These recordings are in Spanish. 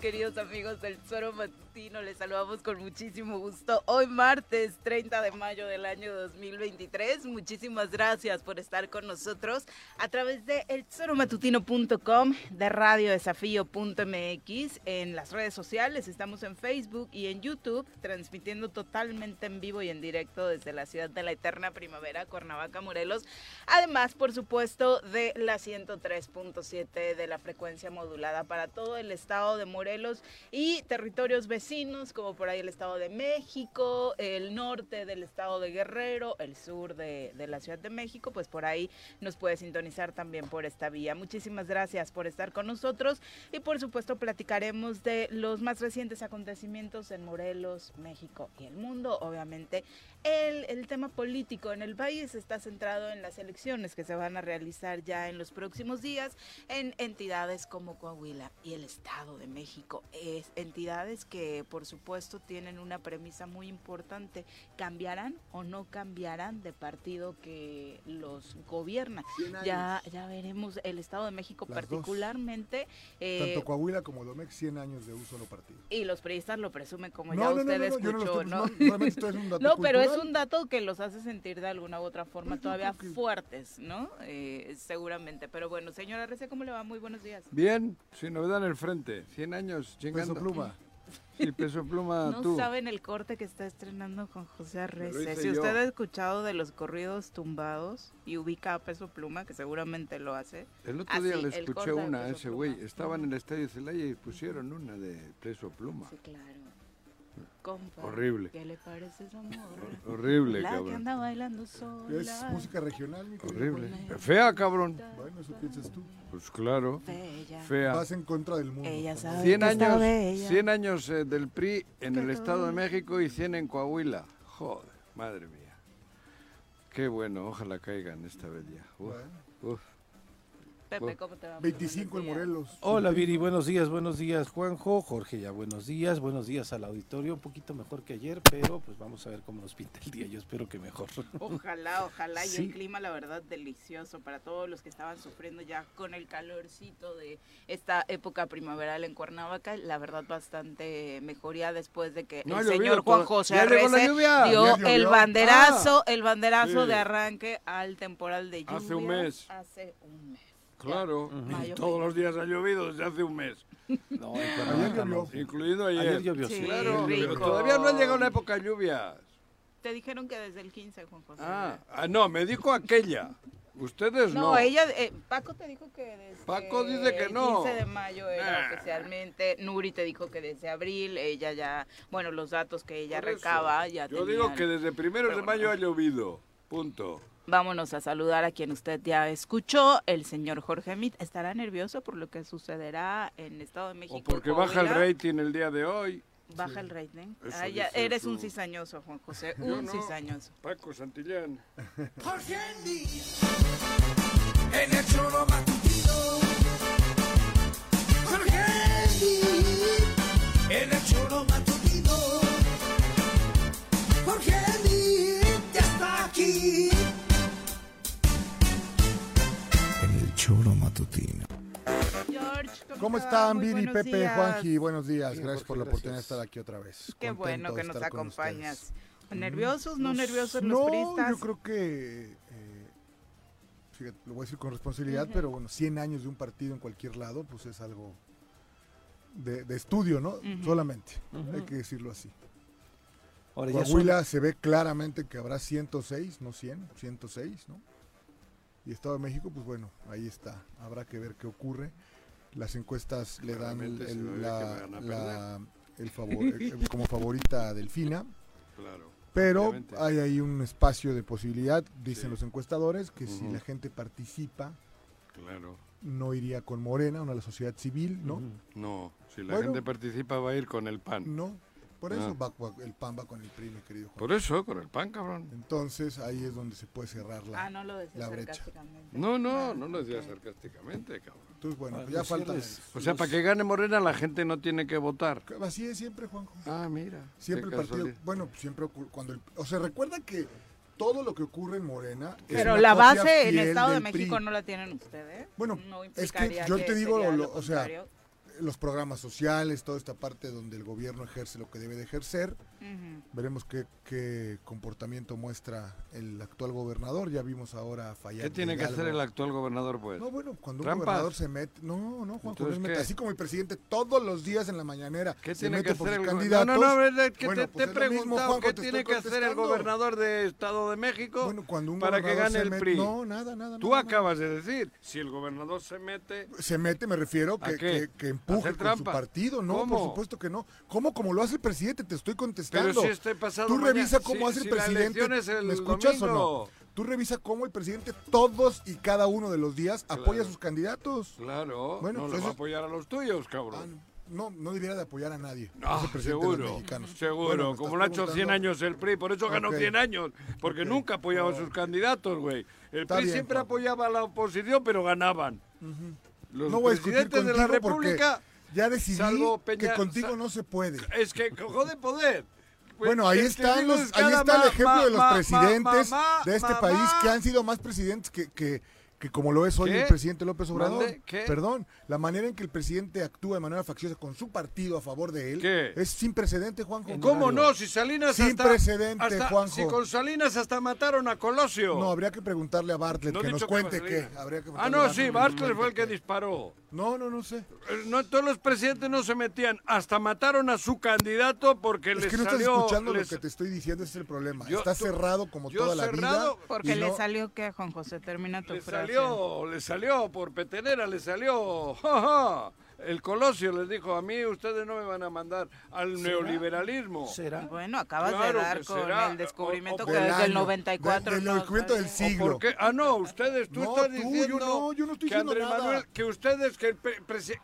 Queridos amigos del Suero Matutino. Les saludamos con muchísimo gusto. Hoy martes 30 de mayo del año 2023. Muchísimas gracias por estar con nosotros a través de elzoromatutino.com, de radiodesafío.mx, en las redes sociales. Estamos en Facebook y en YouTube, transmitiendo totalmente en vivo y en directo desde la ciudad de la eterna primavera, Cuernavaca, Morelos. Además, por supuesto, de la 103.7 de la frecuencia modulada para todo el estado de Morelos y territorios vecinos como por ahí el Estado de México, el norte del Estado de Guerrero, el sur de, de la Ciudad de México, pues por ahí nos puede sintonizar también por esta vía. Muchísimas gracias por estar con nosotros y por supuesto platicaremos de los más recientes acontecimientos en Morelos, México y el mundo, obviamente el, el, tema político en el país está centrado en las elecciones que se van a realizar ya en los próximos días en entidades como Coahuila y el Estado de México. Es entidades que por supuesto tienen una premisa muy importante. ¿Cambiarán o no cambiarán de partido que los gobierna? Ya, ya veremos el Estado de México particularmente. Eh, Tanto Coahuila como Domex, 100 años de uso no partido. Y los periodistas lo presumen como ya usted escuchó, ¿no? No, no pero es un dato que los hace sentir de alguna u otra forma todavía fuertes, ¿no? Eh, seguramente. Pero bueno, señora Rece, ¿cómo le va? Muy buenos días. Bien, sin novedad en el frente. 100 años chingando. Peso pluma. Sí, peso pluma no tú. saben el corte que está estrenando con José Arrece. Si usted ha escuchado de los corridos tumbados y ubica a peso pluma, que seguramente lo hace. El otro día le escuché una a ese güey. Estaba en el estadio Celaya y pusieron una de peso pluma. Sí, claro. Horrible. ¿Qué le parece esa morra? Horrible, la cabrón. que anda bailando sola. Es música regional, mi Horrible. Fea, cabrón. Bueno, eso piensas tú. Pues claro. Bella. Fea. Vas en contra del mundo. Ella sabe 100 que está años, bella. 100 años eh, del PRI en Que el Estado de México y 100 en Coahuila. Joder, madre mía. Qué bueno, ojalá caigan esta vez ya. Uf, Bueno. uf. Pepe, ¿cómo te va? Muy 25 en. Morelos. Hola Viri, buenos días, buenos días Juanjo, Jorge ya buenos días, buenos días al auditorio, un poquito mejor que ayer, pero pues vamos a ver cómo nos pinta el día, yo espero que mejor. Ojalá, ojalá. Y el clima, la verdad, delicioso para todos los que estaban sufriendo ya con el calorcito de esta época primaveral en Cuernavaca. La verdad, bastante mejoría después de que No el señor Juan José ¿Ya llegó la Arrece lluvia? dio el banderazo, Ah. el banderazo Sí. de arranque al temporal de lluvia. Hace un mes. Hace un mes. Claro, todos los días ha llovido desde hace un mes, No, Ayer no. llovió. incluido ayer. Ayer llovió, Sí. Claro, pero todavía no ha llegado la época de lluvias. Te dijeron que desde el 15, Juan José. Ah, ah, no, me dijo aquella. Ustedes no. No, ella, eh, Paco te dijo que desde Paco dice que no. el 15 de mayo era Nah. oficialmente, Nuri te dijo que desde abril, ella ya, bueno, los datos que ella recaba ya Yo digo que desde primeros de mayo no. ha llovido. Punto. Vámonos a saludar a quien usted ya escuchó, el señor Jorge Mit. ¿Estará nervioso por lo que sucederá en Estado de México? O porque baja el rating el día de hoy. Baja el rating. Ah, ya, eres su- un cizañoso, Juan José, Yo un no. cizañoso. Paco Santillán. Jorge en el choro matutino. Jorge en el choro matutino. Jorge choro matutino. George, ¿Cómo están, Viri, buenos Pepe, días. Juanji? Buenos días. Gracias por la oportunidad de estar aquí otra vez. Qué Contento bueno que nos acompañas. ustedes. ¿Nerviosos, no Los- nerviosos los no, puristas? yo creo que, eh, fíjate, lo voy a decir con responsabilidad, pero bueno, 100 años de un partido en cualquier lado, pues es algo de, de estudio, ¿no? Solamente, hay que decirlo así. Ahora ya son- Coahuila se ve claramente que habrá 106, no 100, 106, ¿no? Y Estado de México, pues bueno, ahí está. Habrá que ver qué ocurre. Las encuestas le dan el, la- la- favor, el- como favorita a Delfina, Claro. pero obviamente. hay ahí un espacio de posibilidad, dicen Sí. los encuestadores, que si la gente participa, Claro. no iría con Morena, una la sociedad civil, ¿no? No, si la Bueno. gente participa va a ir con el pan. No, por eso Ah. va, va- el PAN va con el PRI, mi querido Juan. Por eso, con el pan, cabrón. Entonces ahí es donde se puede cerrar la... Ah, no lo decía la brecha. sarcásticamente. No, no, Ah, no lo decía ok. sarcásticamente, cabrón. Entonces, bueno, Ah, pues ya los cierres. O sea, para que gane Morena la gente no tiene que votar. Así es siempre, Juanjo. Ah, mira. Siempre el partido, casualidad. bueno, siempre ocurre, cuando el, o sea, recuerda que todo lo que ocurre en Morena es Pero una la base en fiel Estado de México PRI. no la tienen ustedes. Bueno, no es que yo te digo, sería lo- o sea, contrario. Los programas sociales, toda esta parte donde el gobierno ejerce lo que debe de ejercer. Veremos qué, qué comportamiento muestra el actual gobernador. Ya vimos ahora a Fallar. ¿Qué tiene que hacer el actual gobernador, pues? No, bueno, cuando un gobernador se mete, no, no, Juanjo, no Entonces, se mete. así como el presidente todos los días en la mañanera ¿Qué se tiene mete que por hacer el candidatos. No, no, no, es que Bueno, te, pues te he preguntado Juanjo, qué te tiene que hacer el gobernador de Estado de México Bueno, cuando un para que gobernador gane el PRI. No, nada, nada. Tú nada, acabas de decir, si el gobernador se mete, Se mete, me refiero, ¿A que, qué? que, que empuje ¿Hacer con su trampa? partido. No, ¿Cómo? por supuesto que no. ¿Cómo? Como lo hace el presidente, te estoy contestando. pero si este pasado Tú mañana- revisa cómo si- hace el si la presidente. es el ¿Me escuchas o no? domingo. Tú revisa cómo el presidente todos y cada uno de los días apoya Claro. a sus candidatos. Claro, Bueno, no pues le va a apoyar a los tuyos, Ah, cabrón. no, no debería de apoyar a nadie. No, es el seguro, seguro, Bueno, como lo ha hecho 100 preguntando- años el PRI, por eso ganó Ok. 100 años, porque Ok. nunca apoyaba a sus candidatos, güey. El Está PRI bien, siempre Juanjo. apoyaba a la oposición, pero ganaban. Los No voy a discutir de la República, Ya decidí salvo que Peña- contigo no se puede. es que cojo de poder. Pues, Bueno, ahí están los, ahí está el ma- ejemplo de los ma- presidentes de este país que han sido más presidentes que, que, que como lo es hoy ¿Qué? el presidente López Obrador. Perdón, la manera en que el presidente actúa de manera facciosa con su partido a favor de él ¿Qué? es sin precedente, Juanjo. ¿Cómo no? Si Salinas Sin hasta, precedente, hasta- Juanjo. Si con Salinas hasta mataron a Colosio. No, habría que preguntarle a Bartlett No que nos cuente a qué. Habría que Ah, preguntarle a no, sí, Bartlett fue el que qué. disparó. No, no, no sé. Eh, No, todos los presidentes no se metían, hasta mataron a su candidato porque Es les que no estás salió... escuchando les- lo que te estoy diciendo, ese es el problema. Yo- Está tú- cerrado como yo toda la cerrado vida. Porque le no- salió que Juan José termina tu Le frase. Salió, le salió por petenera, le salió. ja, ja. El Colosio les dijo, a mí ustedes no me van a mandar al neoliberalismo. ¿Será? Bueno, acabas Claro de dar con será. el descubrimiento O- o- que Del desde el año, 94 del- del no descubrimiento del siglo. ¿Por qué? Ah, no, ustedes, tú No, estás tú, yo diciendo no, yo no estoy que diciendo Andrés nada. Manuel, que ustedes, que, el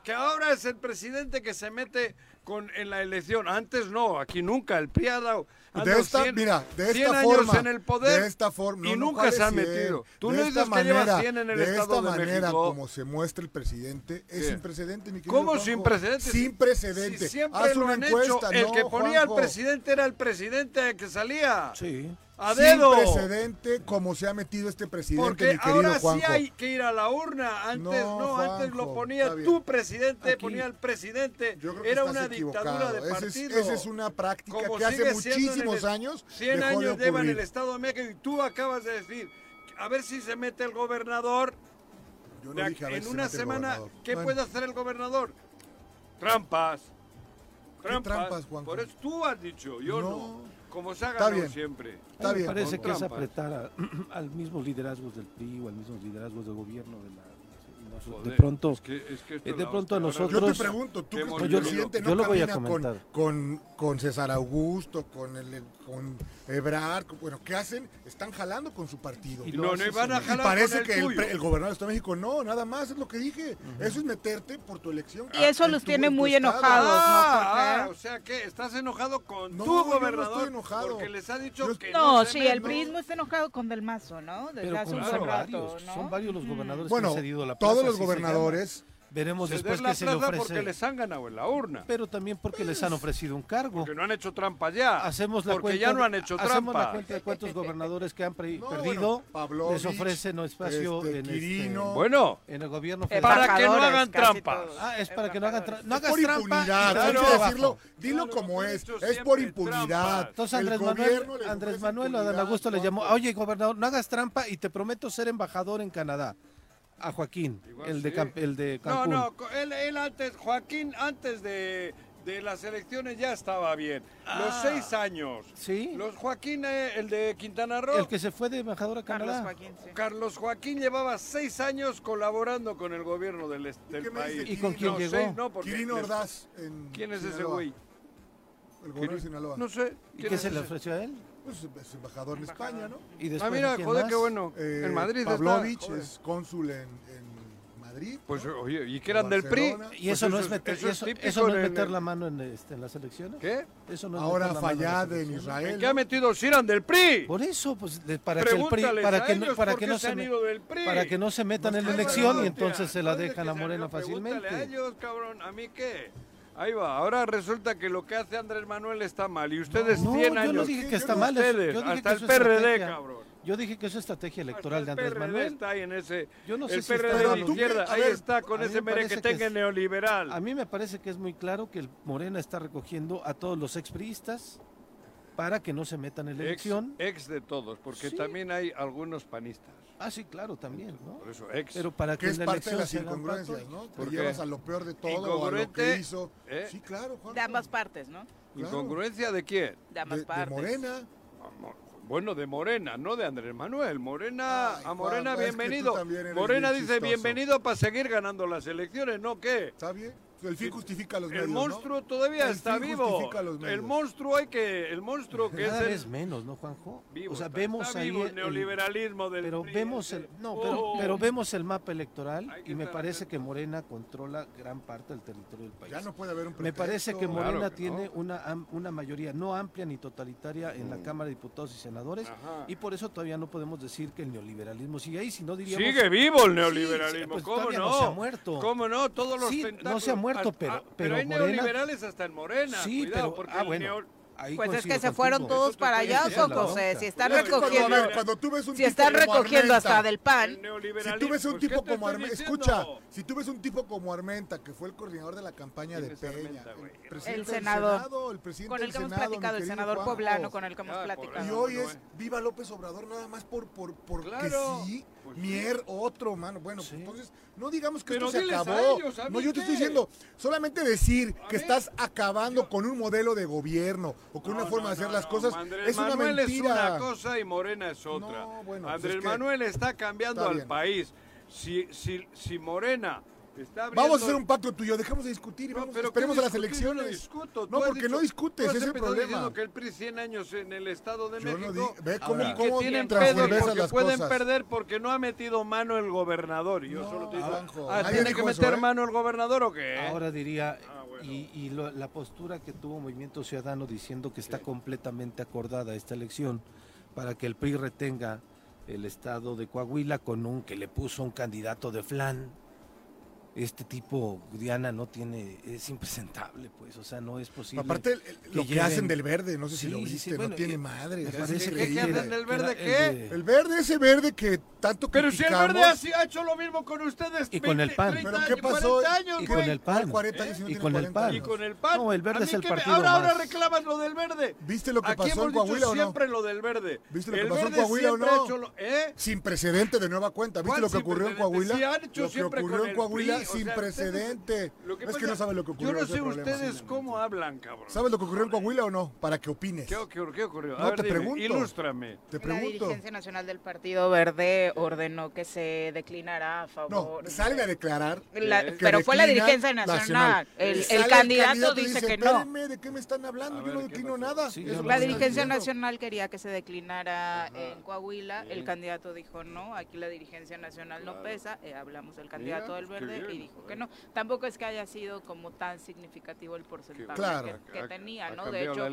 que ahora es el presidente que se mete con, en la elección. Antes no, aquí nunca, el PRI ha dado... ha De esta, 100 mira, de 100 esta años forma, en el poder de esta forma, y no, nunca ¿cuál se 100? metido. Tú de no esta dices que llevas manera, 100 en el de Estado esta de manera México. como se muestra el presidente, es sin precedente, mi querido ¿Cómo Juanjo. sin precedentes? Sin precedente. Si siempre Haz lo una han encuesta, hecho. El no, que ponía al presidente era el presidente que salía. Sí. A Sin dedo. precedente como se ha metido este presidente, Porque mi querido ahora Juanjo. sí hay que ir a la urna. Antes No, no, antes lo ponía tu presidente, Aquí- ponía el presidente. Yo creo que Era una dictadura de Ese es- partido. Esa es una práctica Como que hace muchísimos el- años 100 dejó de años lleva en ocurrir. el Estado de México y tú acabas de decir, a ver si se mete el gobernador. Yo de no ac- dije a ver en se una semana. ¿qué Bueno, puede hacer el gobernador? Trampas. ¿Qué trampas, Juanjo? Por eso tú has dicho, yo no. Como se ha Está ganado bien. siempre. Está me bien. parece que es trampas. apretar a- al mismo liderazgo del PRI o al mismo liderazgo del gobierno de la de pronto es que- es que esto eh, de pronto a. Ahora- Yo te nosotros- pregunto, ¿tú que presidente Yo no lo voy a camina con, comentar. con, con César Augusto, con, el, con Ebrard? con- bueno, ¿qué hacen? Están jalando con su partido. Y Y, No, no van a jalar parece con que el el, el gobernador de Estado de México, no, nada más, es lo que dije. Eso es meterte por tu elección. Y eso los tiene muy estado. enojados. Ah, ¿no? ah, o sea que estás enojado con No, tu yo no gobernador estoy enojado. porque les ha dicho Yo- que No, no, sí, el prismo está enojado con Del Mazo, ¿no? Desde pero hace un son rato, varios, ¿no? son varios los Mm. gobernadores que Bueno, han cedido la todos plaza, los se llama. gobernadores Veremos Ceder después que se le ofrece. porque les han ganado en la urna. Pero también porque les han ofrecido un cargo. Porque no han hecho trampa ya. Hacemos la porque cuenta, ya no han hecho hacemos la trampa. cuenta de cuántos gobernadores que han pre- No, perdido bueno, les ofrecen un espacio este, en, este-. Bueno, en el gobierno federal. Para que no hagan todos. Ah, es para que no hagan trampa. No hagas por trampa. impunidad, hay que abajo. decirlo, dilo Claro, como es, es por impunidad. Entonces Andrés Manuel, Andrés Manuel, Adán impunidad, Augusto le llamó, oye gobernador, no hagas trampa y te prometo ser embajador en Canadá. A Joaquín, Igual el de, sí. Camp- el de no, Cancún. no, él, él antes, Joaquín, antes de, de las elecciones ya estaba bien. Los Ah. seis años. Sí, Los Joaquín, eh, el de Quintana Roo. el que se fue de embajador a Carlos Canadá. Joaquín, sí. Carlos Joaquín llevaba seis años colaborando con el gobierno del, del país. ¿Y con quién No, llegó? seis no, porque Quirino les- Ordaz. en ¿Quién es ese güey? El gobernador de Sinaloa. No sé. ¿Y ¿quién qué es se le ese? ofreció a él? Pues es embajador en España, ¿no? Y Ah, después, mira, ¿quién joder, más? qué bueno. Eh, en Madrid está. Pavlovich Joder. es cónsul en, en Madrid. Pues ¿no? oye, ¿y que eran del PRI? ¿Y eso Pues no eso es meter, es- eso es eso, eso no es en- meter la mano en, este, en las elecciones? ¿Qué? Eso no es Ahora en Fallad en elecciones. Israel. ¿En qué ha metido si eran del PRI? Por eso, pues de- para que el PRI, para que no, para que no se se han me- ido del PRI. para que no se metan en la Pues, elección y entonces se la dejan a Morena pregúntale a fácilmente. ellos, cabrón, ¿a mí qué? Ahí va, ahora resulta que lo que hace Andrés Manuel está mal y ustedes No, 100 yo no años. dije que está no- mal, Ustedes, yo dije hasta que el PRD, cabrón. Yo dije que es estrategia electoral de Andrés PRD Manuel. está ahí en ese. Yo no sé el si está PRD de mal. izquierda, ahí ver, está con ese merequetengue que es- neoliberal. A mí me parece que es muy claro que el Morena está recogiendo a todos los expriistas para que no se metan en la Ex, elección. ex de todos, porque Sí. también hay algunos panistas. Ah, sí, claro, también, ¿no? Por eso, ex. Pero para que Que es en la parte de elección las incongruencias, ¿no? Te ¿Por qué? llevas a lo peor de todo o a lo que hizo. ¿eh? Sí, claro, Juanjo. De ambas partes, ¿no? claro. ¿Incongruencia de quién? De ambas De, de partes. Morena. Mo- Bueno, de Morena, no de Andrés Manuel. Morena, Ay, a Morena, es que bienvenido. Morena bien dice chistoso. bienvenido para seguir ganando las elecciones, ¿no qué? ¿Está bien? El fin justifica los El medios, monstruo ¿no? todavía El está fin vivo. justifica los El monstruo hay que, el monstruo que Cada es vez el menos, ¿no, Juanjo? vivo. o sea, está- vemos está ahí vivo el el- neoliberalismo del pero PRI vemos el no, pero, Oh. pero vemos el mapa electoral y me parece que. Morena controla gran parte del territorio del país. Ya no puede haber un Me parece que pretexto. Claro Morena que tiene no. una, una mayoría no amplia ni totalitaria en la Cámara de Diputados y Senadores Ajá. y por eso todavía no podemos decir que el neoliberalismo sigue ahí, si no diríamos... Sigue vivo el Sí, neoliberalismo, pues ¿cómo no? no se ha muerto. ¿Cómo no? Todos los Sí, no tentáculos- se ha muerto, Ah, pero- ah, pero hay Morena- neoliberales hasta en Morena, Sí, cuidado, pero... porque Ah, bueno. ahí Pues es que se fueron contigo. todos para allá, Coco. Si están Cuidado, cuando, recogiendo, ver, cuando tú ves un si tipo están hasta Armenta, del el pan, Si tú ves un pues, ¿qué tipo como Armenta, escucha, si tú ves un tipo como Armenta, que fue el coordinador de la campaña ¿Quién de Peña, Armenta, el presidente El del senador. Senado, el presidente con el que hemos Senado, platicado, el senador poblano con el que hemos Ah, platicado. Y hoy es viva López Obrador nada más por, por porque Claro, sí, pues sí. Mier otro, mano. Bueno, Sí. entonces no digamos que Pero esto se acabó. ellos, ¿a no, yo te estoy diciendo, solamente decir A que ver, estás acabando yo- con un modelo de gobierno o con No, una forma no, de hacer no, las cosas Andrés es una Manuel es mentira. una cosa y Morena es otra. Pues Andrés es que- Manuel está cambiando Está al país. Si, si, si Morena. Vamos a hacer un pacto tú y yo, dejemos de discutir y No, vamos, pero esperemos ¿qué a las? Yo no elecciones. discuto. No, porque no dicho- discutes, tú has ese es el problema. diciendo que el PRI 100 años en el Estado de Yo no México di- ve cómo, Ahora, cómo tienen transversas porque pueden cosas. perder porque no ha metido mano el gobernador. Y yo No, solo te digo, ah, ¿tiene que dijo eso, meter ¿eh? mano el gobernador o qué? Ahora diría, Ah, bueno. y, y lo- la postura que tuvo Movimiento Ciudadano diciendo que está completamente acordada esta elección para que el PRI retenga el estado de Coahuila con un que le puso un candidato de flan. Este tipo, Diana, no tiene, es impresentable, pues, o sea, no es posible. Aparte, el- el- que lo que lleven- hacen del verde, no sé si Sí, lo viste, sí, no bueno, tiene y- madre. me es parece ¿Qué- que hacen del verde el qué? de- El verde, ese verde que tanto Pero si el verde ha, si- ha hecho lo mismo con ustedes. Y con el PAN. 30 ¿Pero qué años, pasó? 40 años, Y con el PAN. 40 años y no Y tiene con el 40 PAN. Y años. con el PAN. No, el verde es el partido Ahora, ahora más- reclamas lo del verde. ¿Viste lo que Aquí pasó en Coahuila o no? siempre lo del verde. ¿Viste lo que el pasó en Coahuila o no? lo- ¿eh? Sin precedente de nueva cuenta. ¿Viste ¿Cuál lo que sin ocurrió en precedente? Coahuila? Sí, han hecho lo que siempre ocurrió en Coahuila PRI, o sin sea, precedente. Es que no sabes lo que ocurrió. Yo no sé ustedes cómo hablan, cabrón. ¿Sabes lo que ocurrió en Coahuila o no? Para que opines. ¿Qué, ocurrió? No, te pregunto. Ilústrame. Te La pregunto. dirigencia nacional del Partido Verde ordenó que se declinara a No, favor. sale a declarar. La- que pero fue la dirigencia nacional. El, candidato dice que no. "Espérenme, ¿de qué me están hablando? A Yo ver, no ¿qué declino nada. Sí, La dirigencia nacional quería que se declinara en Coahuila, el candidato dijo no, aquí la dirigencia nacional no pesa, eh, hablamos del candidato del verde y dijo que no. Tampoco es que haya sido como tan significativo el porcentaje Claro. que, que tenía, ¿no? De hecho.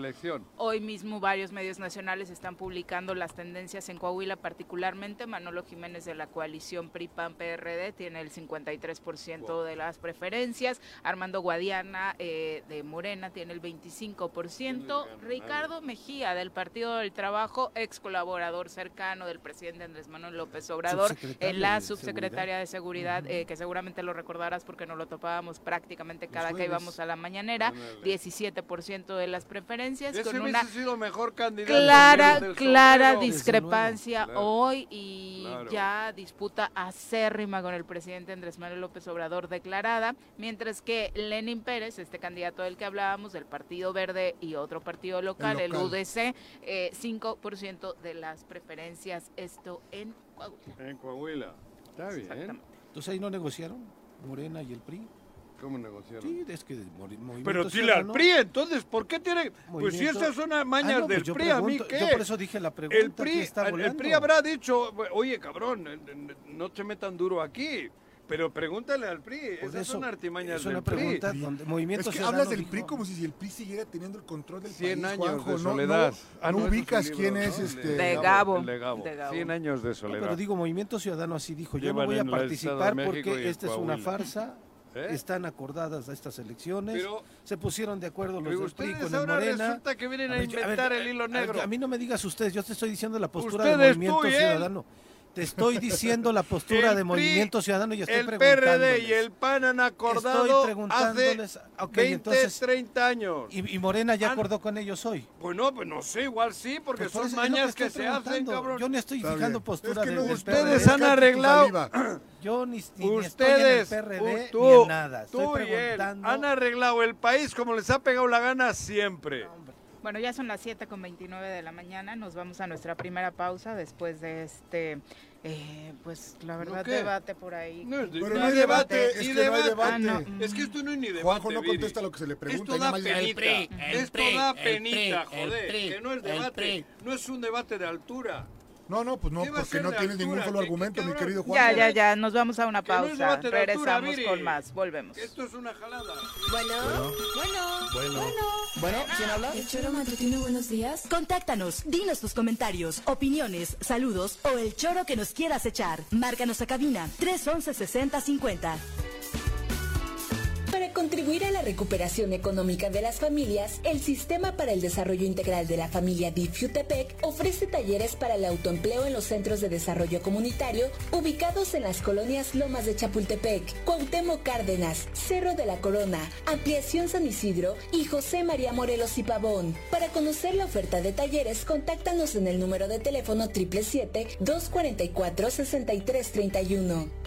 Hoy mismo varios medios nacionales están publicando las tendencias en Coahuila, particularmente Manolo Jiménez de la coalición PRI-PAN-PRD tiene el 53% de las preferencias, Armando Guadiana eh, de Morena tiene el 25%, Ricardo Mejía del Partido del Trabajo, ex colaborador cercano del presidente Andrés Manuel López Obrador, en la subsecretaria de Seguridad, eh, que seguramente lo recordarás porque nos lo topábamos prácticamente cada que íbamos a la mañanera, Ándale. 17% de las preferencias, Ese con hubiese una sido mejor candidato. clara, clara discrepancia Claro. hoy y Claro. Ya disputa acérrima con el presidente Andrés Manuel López Obrador declarada, mientras que Lenin Pérez, este candidato del que hablábamos, del Partido Verde y otro partido local, el, local. UDC, eh, 5% de las preferencias, esto en Coahuila. En Coahuila. Está bien. Entonces ahí no negociaron Morena y el PRI. ¿Cómo negociaron? Sí, es que Movimiento Pero dile al PRI, entonces, ¿por qué tiene...? Pues si Movimiento- esas son Ah, mañas no, pues del PRI, ¿a mí pregunto- qué? Yo por eso dije la pregunta. el PRI, ¿quién está el-? PRI habrá dicho, oye, cabrón, no te metan duro aquí. Pero pregúntale al PRI, esas eso, son artimañas es una del PRI. pregunta donde Movimiento Es que hablas del dijo- PRI como si el PRI siguiera teniendo el control del 100 país, años Juanjo. de No, soledad. no, Ah, no un ubicas libro, quién ¿no? es este... De Gabo. de Gabo. De Gabo. 100 años de No, soledad. pero digo, Movimiento Ciudadano así dijo, yo Llevan no voy a participar porque esta es una farsa, ¿Eh? están acordadas estas elecciones, Pero- se pusieron de acuerdo los del PRI con el Morena. resulta que vienen a, yo- inventar ver, el hilo a negro. A mí no me digas ustedes, yo te estoy diciendo la postura Ustedes, de Movimiento tú y él. Ciudadano. Te estoy diciendo la postura El de PRI, Movimiento Ciudadano y estoy el PRD y el PAN han acordado Estoy hace preguntándoles, ok, 20, entonces- 30 años. Y, y Morena ya Han- acordó con ellos hoy. Pues no, pues no sé, igual sí, porque Pues por son mañas que, se hacen, preguntando. cabrón. Yo no estoy Está fijando bien. postura Es que de- no, ustedes PRD. han arreglado-. Yo ni, ni estoy en el Ustedes, PRD tú, ni en nada. Estoy tú y él, preguntando. han arreglado el país como les ha pegado la gana siempre. Bueno, ya son las 7 con 29 de la mañana, nos vamos a nuestra primera pausa después de este, eh, pues la verdad, qué? debate por ahí. No es, Pero ni no hay debate, es que no hay debate. Ah, no. Es que esto no es ni debate. Juanjo no contesta lo que se le pregunta. Esto y da llega el penita. PRI. Esto da penita, joder. que no es debate. No es un debate de altura. No, no, pues no, ¿Qué va a porque no tienes ningún solo ¿Qué- argumento, mi querido Ya, Juanjo. ya, ya, nos vamos a una no pausa. altura, Regresamos con más, volvemos. Esto es una jalada. Bueno, bueno, bueno. Bueno, ¿quién habla? ¿El choro matutino buenos días? Contáctanos, dinos tus comentarios, opiniones, saludos o el choro que nos quieras echar. Márcanos a cabina 311 6050. Para contribuir a la recuperación económica de las familias, el Sistema para el Desarrollo Integral de la Familia DIF-UTEPEC ofrece talleres para el autoempleo en los centros de desarrollo comunitario ubicados en las colonias Lomas de Chapultepec, Cuauhtémoc Cárdenas, Cerro de la Corona, Ampliación San Isidro y José María Morelos y Pavón. Para conocer la oferta de talleres, contáctanos en el número de teléfono 777-244-6331.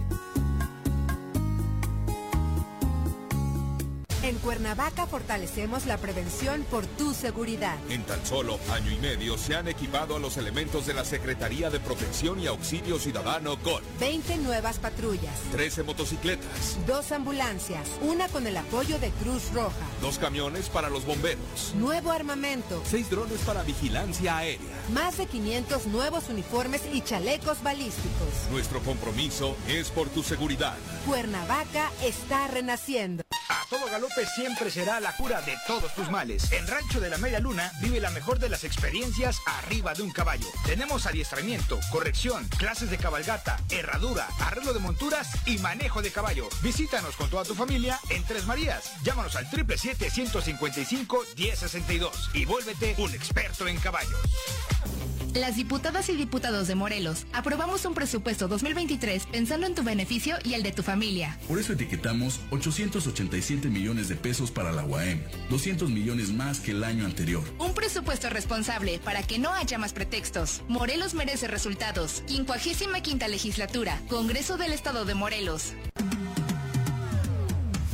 En Cuernavaca fortalecemos la prevención por tu seguridad. En tan solo año y medio se han equipado a los elementos de la Secretaría de Protección y Auxilio Ciudadano con 20 nuevas patrullas, 13 motocicletas, dos ambulancias, una con el apoyo de Cruz Roja, dos camiones para los bomberos, nuevo armamento, seis drones para vigilancia aérea, más de 500 nuevos uniformes y chalecos balísticos. Nuestro compromiso es por tu seguridad. Cuernavaca está renaciendo. Todo galope siempre será la cura de todos tus males. En Rancho de la Media Luna vive la mejor de las experiencias arriba de un caballo. Tenemos adiestramiento, corrección, clases de cabalgata, herradura, arreglo de monturas y manejo de caballo. Visítanos con toda tu familia en Tres Marías. Llámanos al 777-155-1062 y vuélvete un experto en caballos. Las diputadas y diputados de Morelos aprobamos un presupuesto 2023 pensando en tu beneficio y el de tu familia. Por eso etiquetamos 887 millones de pesos para la UAM, 200 millones más que el año anterior. Un presupuesto responsable para que no haya más pretextos. Morelos merece resultados. 55 quinta legislatura, Congreso del Estado de Morelos.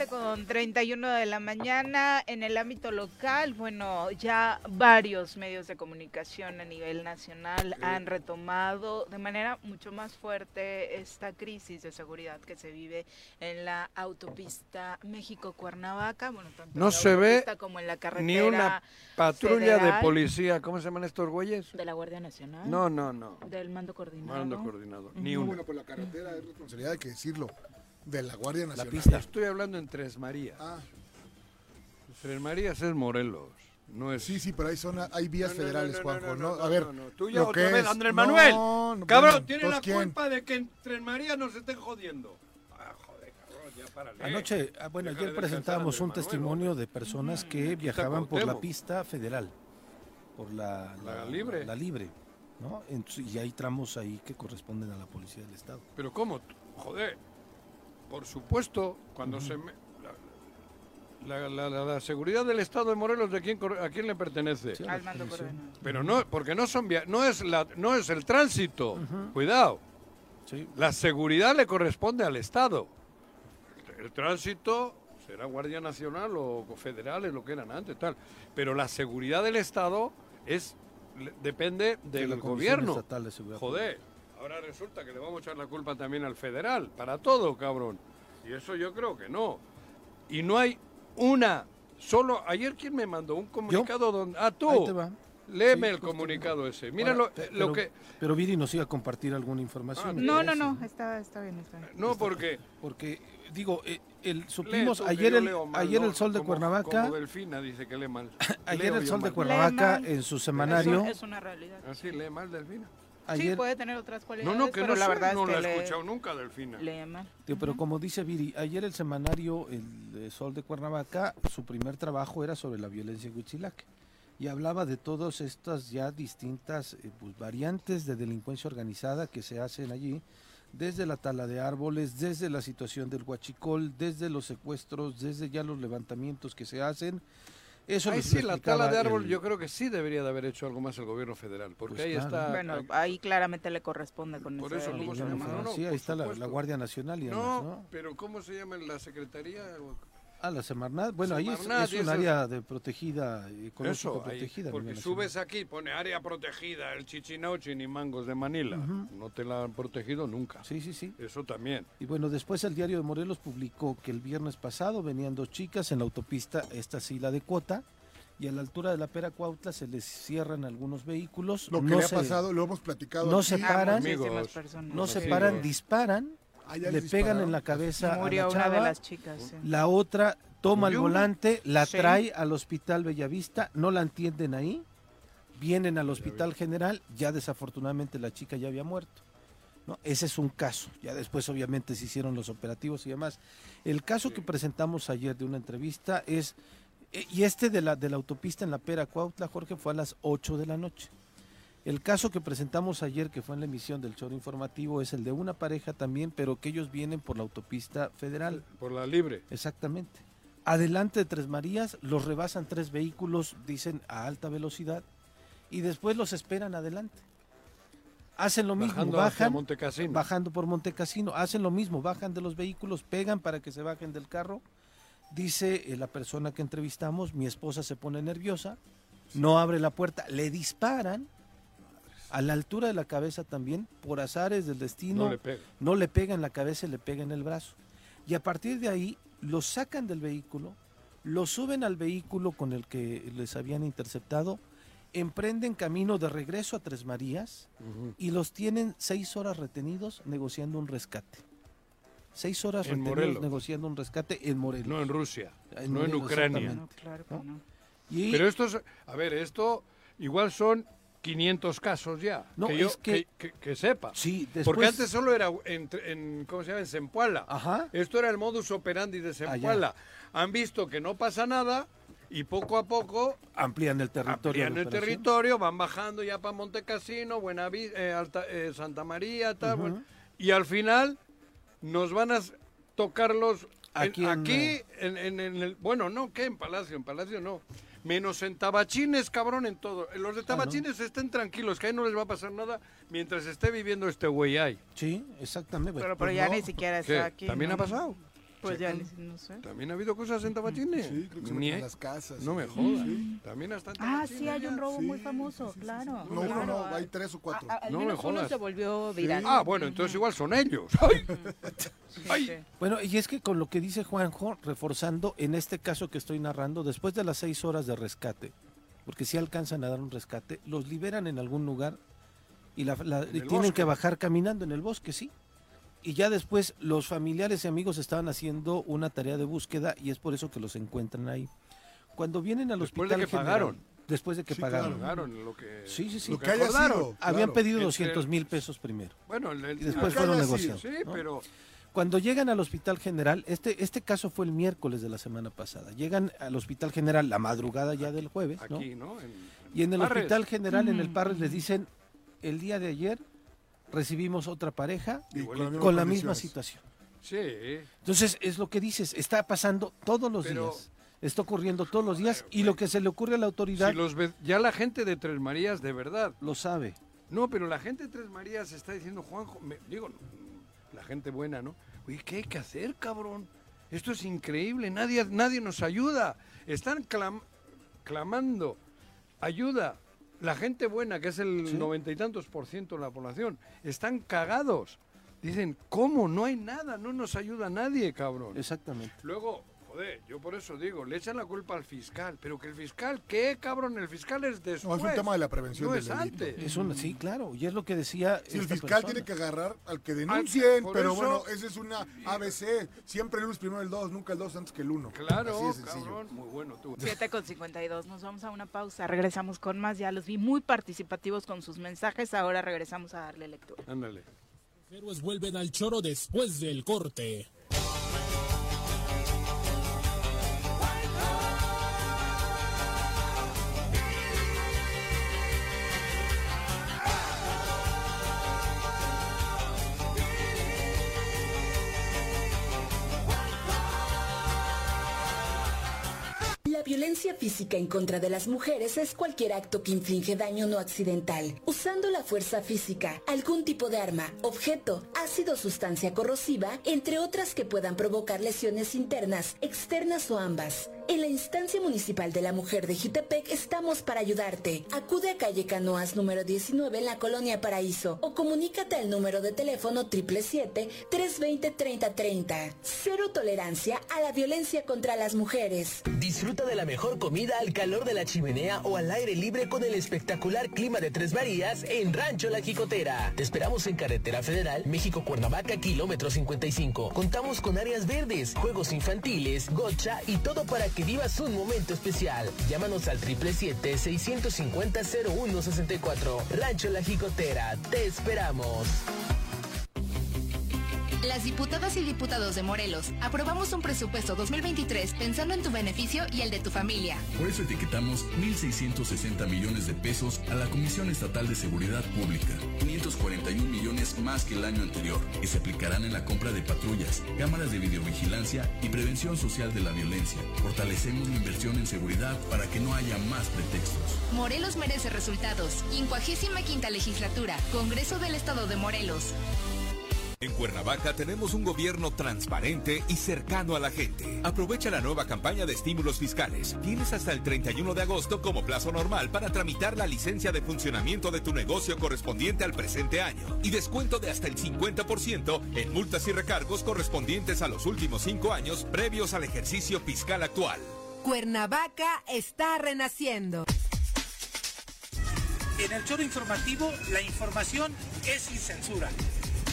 Siete con 31 de la mañana en el ámbito local, bueno, ya varios medios de comunicación a nivel nacional han retomado de manera mucho más fuerte esta crisis de seguridad que se vive en la autopista México-Cuernavaca, bueno, tanto en No la se ve autopista como en la carretera ni una patrulla de policía. ¿Cómo se llaman estos güeyes? de la Guardia Nacional. No, no, no. Del mando coordinado. Mando coordinador. Ni No, una. bueno, por la carretera es responsabilidad, hay que decirlo, de la Guardia Nacional. pista. Estoy hablando en Tres Marías. Ah, Tres Marías es Morelos. No es... sí, sí, pero hay, zona, hay vías No, no, federales, no, no, Juanjo. no, No, no, a ver, no, no. Tú ya lo otra que vez, es- Andrés Manuel. no, Cabrón, bueno, tiene la ¿quién? culpa de que en Tres Marías nos estén jodiendo. Ah, joder, cabrón, ya párale. Anoche, ah, bueno, ayer presentábamos un Manuel, testimonio de personas que viajaban por la pista federal, por la, La libre. la libre, ¿no? Entonces, y hay tramos ahí que corresponden a la policía del estado. Pero ¿cómo? Joder, por supuesto, cuando se... me- la, la- la- la seguridad del Estado de Morelos, ¿de quién, ¿a quién le pertenece? Al mando. Pero no, porque no son via- no es la, no es el tránsito. Cuidado. La seguridad le corresponde al Estado. El tránsito será Guardia Nacional o federales, lo que eran antes, tal. Pero la seguridad del Estado es le- depende De del la Comisión gobierno. Estatal de Seguridad Joder, ahora resulta que le vamos a echar la culpa también al federal, para todo, cabrón. Y eso yo creo que no. Y no hay una, solo, ayer quién me mandó un comunicado donde... Ah, tú. Ahí te va. Léeme Sí, el comunicado ese. Mira Ahora, lo, pe- lo pero- que... Pero Viri nos iba a compartir alguna información. me No, no, no, está, está bien, está bien. No, porque... Porque, digo, eh, el, supimos ayer el, mal, ayer ¿no? el Sol de Como- Cuernavaca, Como Delfina dice que lee mal. ayer Leo el Sol de mal. Cuernavaca en su semanario, Es una realidad. Ah, sí, lee mal Delfina. Sí, puede tener otras cualidades, No, no, que pero no la verdad no es que lo he escuchado nunca Delfina. lee mal. digo, pero como dice Viri, ayer el semanario El Sol de Cuernavaca, su primer trabajo era sobre la violencia en Huitzilac y hablaba de todas estas ya distintas eh, pues, variantes de delincuencia organizada que se hacen allí, desde la tala de árboles, desde la situación del huachicol, desde los secuestros, desde ya los levantamientos que se hacen. Eso Ahí sí, lo la tala de árbol el- yo creo que sí debería de haber hecho algo más el gobierno federal, porque Pues ahí claro. está... Bueno, ahí- ahí claramente le corresponde con Por eso, ¿cómo se llama? No, no, sí, ahí por está la, la. Guardia Nacional y demás, no, ¿no? pero ¿cómo se llama la secretaría? Ah, la Semarnat. Bueno, ahí es, es un eso- área de protegida, Eso, protegida. porque subes aquí, pone área protegida, el Chichinauchi ni Mangos de Manila. No te la han protegido nunca. Sí, sí, sí. Eso también. Y bueno, después el diario de Morelos publicó que el viernes pasado venían dos chicas en la autopista, esta sí la de cuota, y a la altura de la Pera Cuautla se les cierran algunos vehículos. Lo que no le ha se- pasado, lo hemos platicado. No aquí. se paran, no se paran, disparan, Le pegan en la cabeza Murió a la una de las chicas. sí. la otra toma el volante, la Sí. trae al hospital Bellavista, no la entienden ahí, vienen al hospital general, ya desafortunadamente la chica ya había muerto. ¿no? Ese es un caso, ya después obviamente se hicieron los operativos y demás. El caso que presentamos ayer de una entrevista es, eh, y este de la, de la autopista en la Pera Cuautla, Jorge, fue a las 8 de la noche. El caso que presentamos ayer, que fue en la emisión del choro informativo, es el de una pareja también, pero que ellos vienen por la autopista federal. Por la libre. Exactamente. Adelante de Tres Marías, los rebasan tres vehículos, dicen a alta velocidad, y después los esperan adelante. Hacen lo mismo, Bajando bajan, Montecassino. bajando por Montecasino, hacen lo mismo, bajan de los vehículos, pegan para que se bajen del carro. Dice eh, la persona que entrevistamos, mi esposa se pone nerviosa, no abre la puerta, le disparan a la altura de la cabeza también, por azares del destino, No le pega. no le pega en la cabeza, le pega en el brazo. Y a partir de ahí los sacan del vehículo, los suben al vehículo con el que les habían interceptado, emprenden camino de regreso a Tres Marías y los tienen seis horas retenidos negociando un rescate. Seis horas En retenidos Morelos. negociando un rescate en Morelos. No en Rusia, En no en Ucrania. exactamente. Claro que no. Y- Pero esto es, a ver, esto igual son 500 casos ya. No, que, yo- es que- que, que sepa. Sí, Porque antes solo era en, en ¿cómo se llama? En Zempoala. Ajá. Esto era el modus operandi de Zempoala. Han visto que no pasa nada y poco a poco amplían el territorio. amplían el territorio, van bajando ya para Montecasino, Buenavi- eh, Alta- eh, Santa María, tal, bueno, y al final nos van a tocarlos en- Aquí aquí, en, en, en- en el, bueno, no, ¿qué? En Palacio, en Palacio no. Menos en Tabachines, cabrón, en todo. Los de Tabachines estén tranquilos, que ahí no les va a pasar nada mientras esté viviendo este güey ahí. Sí, exactamente. Pero, pero ya ni siquiera ¿Qué? está aquí. ¿También ¿no? ha pasado? Pues Sí. ya ni no sé. ¿También ha habido cosas en Tabachines? Sí, creo que Ni en las casas. No me Sí. jodas. Sí. También hasta en Ah, sí, hay un robo Sí, muy famoso, claro. No, claro. no, hay tres o cuatro. A- al No me menos uno jodas. se volvió viral. Ah, bueno, entonces igual son ellos. Ay. Sí, sí. Bueno, y es que con lo que dice Juanjo, reforzando en este caso que estoy narrando, después de las seis horas de rescate, porque si alcanzan a dar un rescate, los liberan en algún lugar y, la, la- y tienen bosque. que bajar caminando en el bosque, sí. Y ya después los familiares y amigos estaban haciendo una tarea de búsqueda y es por eso que los encuentran ahí. Cuando vienen al Después de hospital que general- pagaron. después de que Sí, pagaron. Pagaron lo que, Sí, sí, sí. lo que acordaron. sido. Habían Claro. pedido Entre- 200 mil pesos primero. Bueno, el, el- Y después fueron haya negociando. Sí, ¿no? pero Cuando llegan al Hospital General, este, este caso fue el miércoles de la semana pasada. Llegan al Hospital General la madrugada ya del jueves, ¿no? aquí, ¿no? En- Y en el Parres. Hospital General, en el Parres, les dicen, el día de ayer recibimos otra pareja Y con la misma situación. Sí. Entonces, es lo que dices, está pasando todos los Pero- días. Está ocurriendo todos los días y lo que se le ocurre a la autoridad Si los ve- ya la gente de Tres Marías, de verdad. lo sabe. No, pero la gente de Tres Marías está diciendo, Juanjo, me- digo, la gente buena, ¿no? Oye, ¿qué hay que hacer, cabrón? Esto es increíble, nadie, nadie nos ayuda. Están clam- clamando ayuda. La gente buena, que es el Sí. noventa y tantos por ciento de la población, están cagados. Dicen, ¿cómo? No hay nada, no nos ayuda nadie, cabrón. Exactamente. Luego, joder, yo por eso digo, le echan la culpa al fiscal, pero que el fiscal, ¿qué, cabrón? El fiscal es después. No, es un tema de la prevención No del es delito. antes. Es una, sí, claro. Y es lo que decía. Si el fiscal persona. tiene que agarrar al que denuncien, por pero eso- bueno, esa es una ABC. Siempre el uno es primero el dos, nunca el dos antes que el uno. Claro, Así de sencillo. cabrón, muy bueno tú. 7 con 52, nos vamos a una pausa, regresamos con más, ya los vi muy participativos con sus mensajes, ahora regresamos a darle lectura. Ándale. Héroes vuelven al choro después del corte. Violencia física en contra de las mujeres es cualquier acto que inflige daño no accidental, usando la fuerza física, algún tipo de arma, objeto, ácido sustancia corrosiva, entre otras que puedan provocar lesiones internas, externas o ambas. En la instancia municipal de la mujer de Jutepec estamos para ayudarte. Acude a calle Canoas número 19 en la colonia Paraíso o comunícate al número de teléfono 777-320-3030. Cero tolerancia a la violencia contra las mujeres. Disfruta de la mejor comida al calor de la chimenea o al aire libre con el espectacular clima de Tres Marías en Rancho La Jicotera. Te esperamos en Carretera Federal, México Cuernavaca, kilómetro 55. Contamos con áreas verdes, juegos infantiles, gocha y todo para que vivas un momento especial. Llámanos al 777-650-0164. Rancho La Jicotera. Te esperamos. Las diputadas y diputados de Morelos aprobamos un presupuesto 2023 pensando en tu beneficio y el de tu familia. Por eso etiquetamos 1.660 millones de pesos a la Comisión Estatal de Seguridad Pública, 541 millones más que el año anterior, que se aplicarán en la compra de patrullas, cámaras de videovigilancia y prevención social de la violencia. Fortalecemos la inversión en seguridad para que no haya más pretextos. Morelos merece resultados. 55 legislatura, Congreso del Estado de Morelos. En Cuernavaca tenemos un gobierno transparente y cercano a la gente. Aprovecha la nueva campaña de estímulos fiscales. Tienes hasta el 31 de agosto como plazo normal para tramitar la licencia de funcionamiento de tu negocio correspondiente al presente año y descuento de hasta el 50% en multas y recargos correspondientes a los últimos cinco años previos al ejercicio fiscal actual. Cuernavaca está renaciendo. En el choro informativo, la información es sin censura.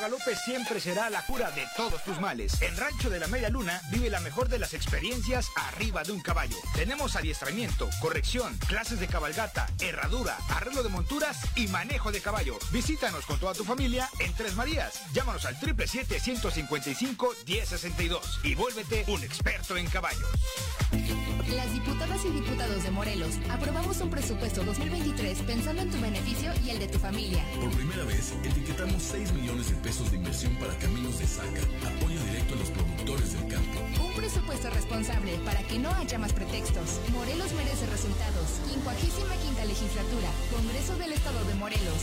Galope siempre será la cura de todos tus males. En Rancho de la Media Luna vive la mejor de las experiencias arriba de un caballo. Tenemos adiestramiento, corrección, clases de cabalgata, herradura, arreglo de monturas y manejo de caballo. Visítanos con toda tu familia en Tres Marías. Llámanos al 777-155-1062 y vuélvete un experto en caballos. Diputadas y diputados de Morelos aprobamos un presupuesto 2023 pensando en tu beneficio y el de tu familia. Por primera vez, etiquetamos 6 millones de pesos de inversión para caminos de saca, apoyo directo a los productores del campo. Un presupuesto responsable para que no haya más pretextos. Morelos merece resultados. 55 legislatura, Congreso del Estado de Morelos.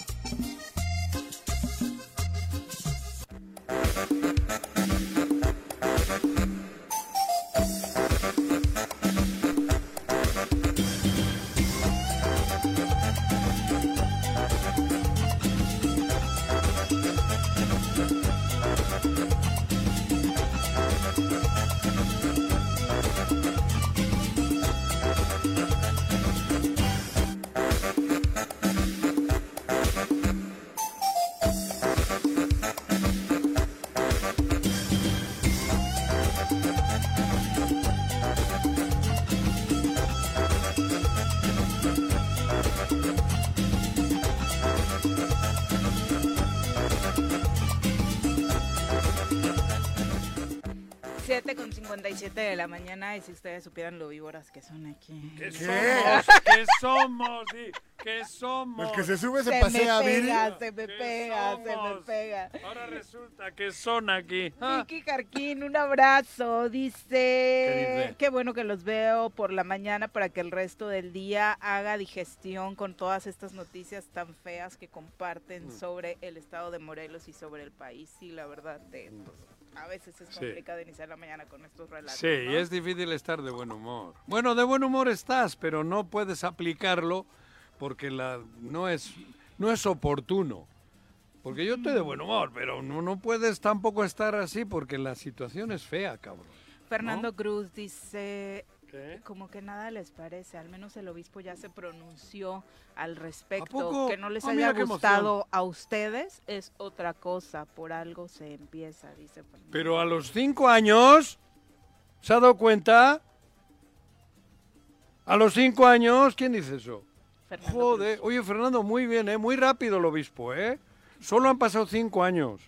De la mañana y si ustedes supieran lo víboras que son aquí. ¿Qué somos? ¿Qué somos? Di, ¿Qué somos? El que se sube se Se pasea, me Viri. pega, se me ¿Qué pega, se me pega. Ahora resulta que son aquí. Ah, Vicky Carquín, un abrazo. Dice, dice? qué bueno que los veo por la mañana para que el resto del día haga digestión con todas estas noticias tan feas que comparten Mm. sobre el estado de Morelos y sobre el país. Sí, la verdad, de- pues, a veces es Sí. complicado iniciar la mañana con estos relatos. Sí, ¿no? y es difícil estar de buen humor. Bueno, de buen humor estás, pero no puedes aplicarlo porque la no es no es oportuno. Porque yo estoy de buen humor, pero no, no puedes tampoco estar así porque la situación es fea, cabrón. Fernando Cruz dice, como que nada les parece, al menos el obispo ya se pronunció al respecto, que no les Ah, haya gustado a ustedes es otra cosa, por algo se empieza, dice Fernando. Pero a los cinco años, ¿se ha dado cuenta? A los cinco años, ¿quién dice eso? Joder, oye Fernando, muy bien, ¿eh? muy rápido el obispo, ¿eh? Solo han pasado cinco años.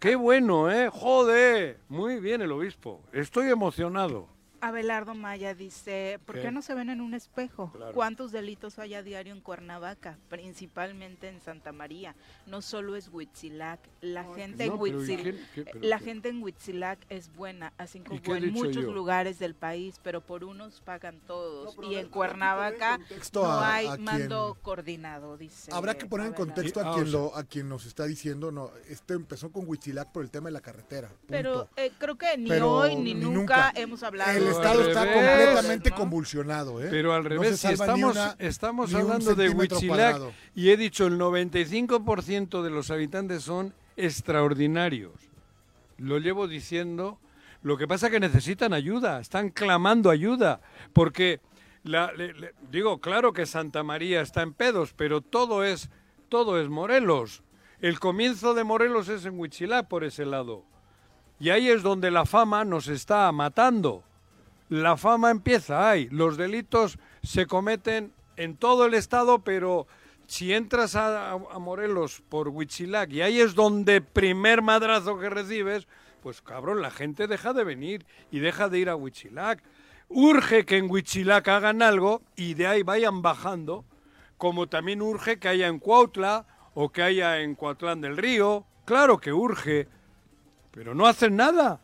Qué bueno, ¿eh? Joder, muy bien el obispo. Estoy emocionado. Abelardo Maya dice, ¿por qué, ¿Qué? no se ven en un espejo? Claro. ¿Cuántos delitos hay a diario en Cuernavaca? Principalmente en Santa María. No solo es Huitzilac, la gente no, en pero ¿y Huitzil- quién- qué- pero la gente en Huitzilac es buena, así como ¿Y qué he en muchos yo? lugares del país, pero por unos pagan todos. y en Cuernavaca no a- hay a quien- mando coordinado, dice. Habrá que poner en contexto Ah, a quien, sea- lo, a quien nos está diciendo, no, este empezó con Huitzilac por el tema de la carretera. punto. Pero eh, creo que ni Pero hoy ni, ni nunca, nunca. hemos hablado. el Estado está revés. completamente ¿no? convulsionado, ¿eh? Pero al revés, si estamos, una- hablando de cuadrado. y he dicho el 95% de los habitantes son extraordinarios. Lo llevo diciendo. Lo que pasa es que necesitan ayuda, están clamando ayuda, porque la- le- le- digo, claro que Santa María está en pedos, pero todo es todo es Morelos. El comienzo de Morelos es en Huitzilac por ese lado. Y ahí es donde la fama nos está matando. La fama empieza ahí. Los delitos se cometen en todo el estado, pero si entras a, Morelos por Huitzilac y ahí es donde primer madrazo que recibes, pues cabrón, la gente deja de venir y deja de ir a Huitzilac. Urge que en Huitzilac hagan algo y de ahí vayan bajando, como también urge que haya en Cuautla o que haya en Coatlán del Río. Claro que urge, pero no hacen nada.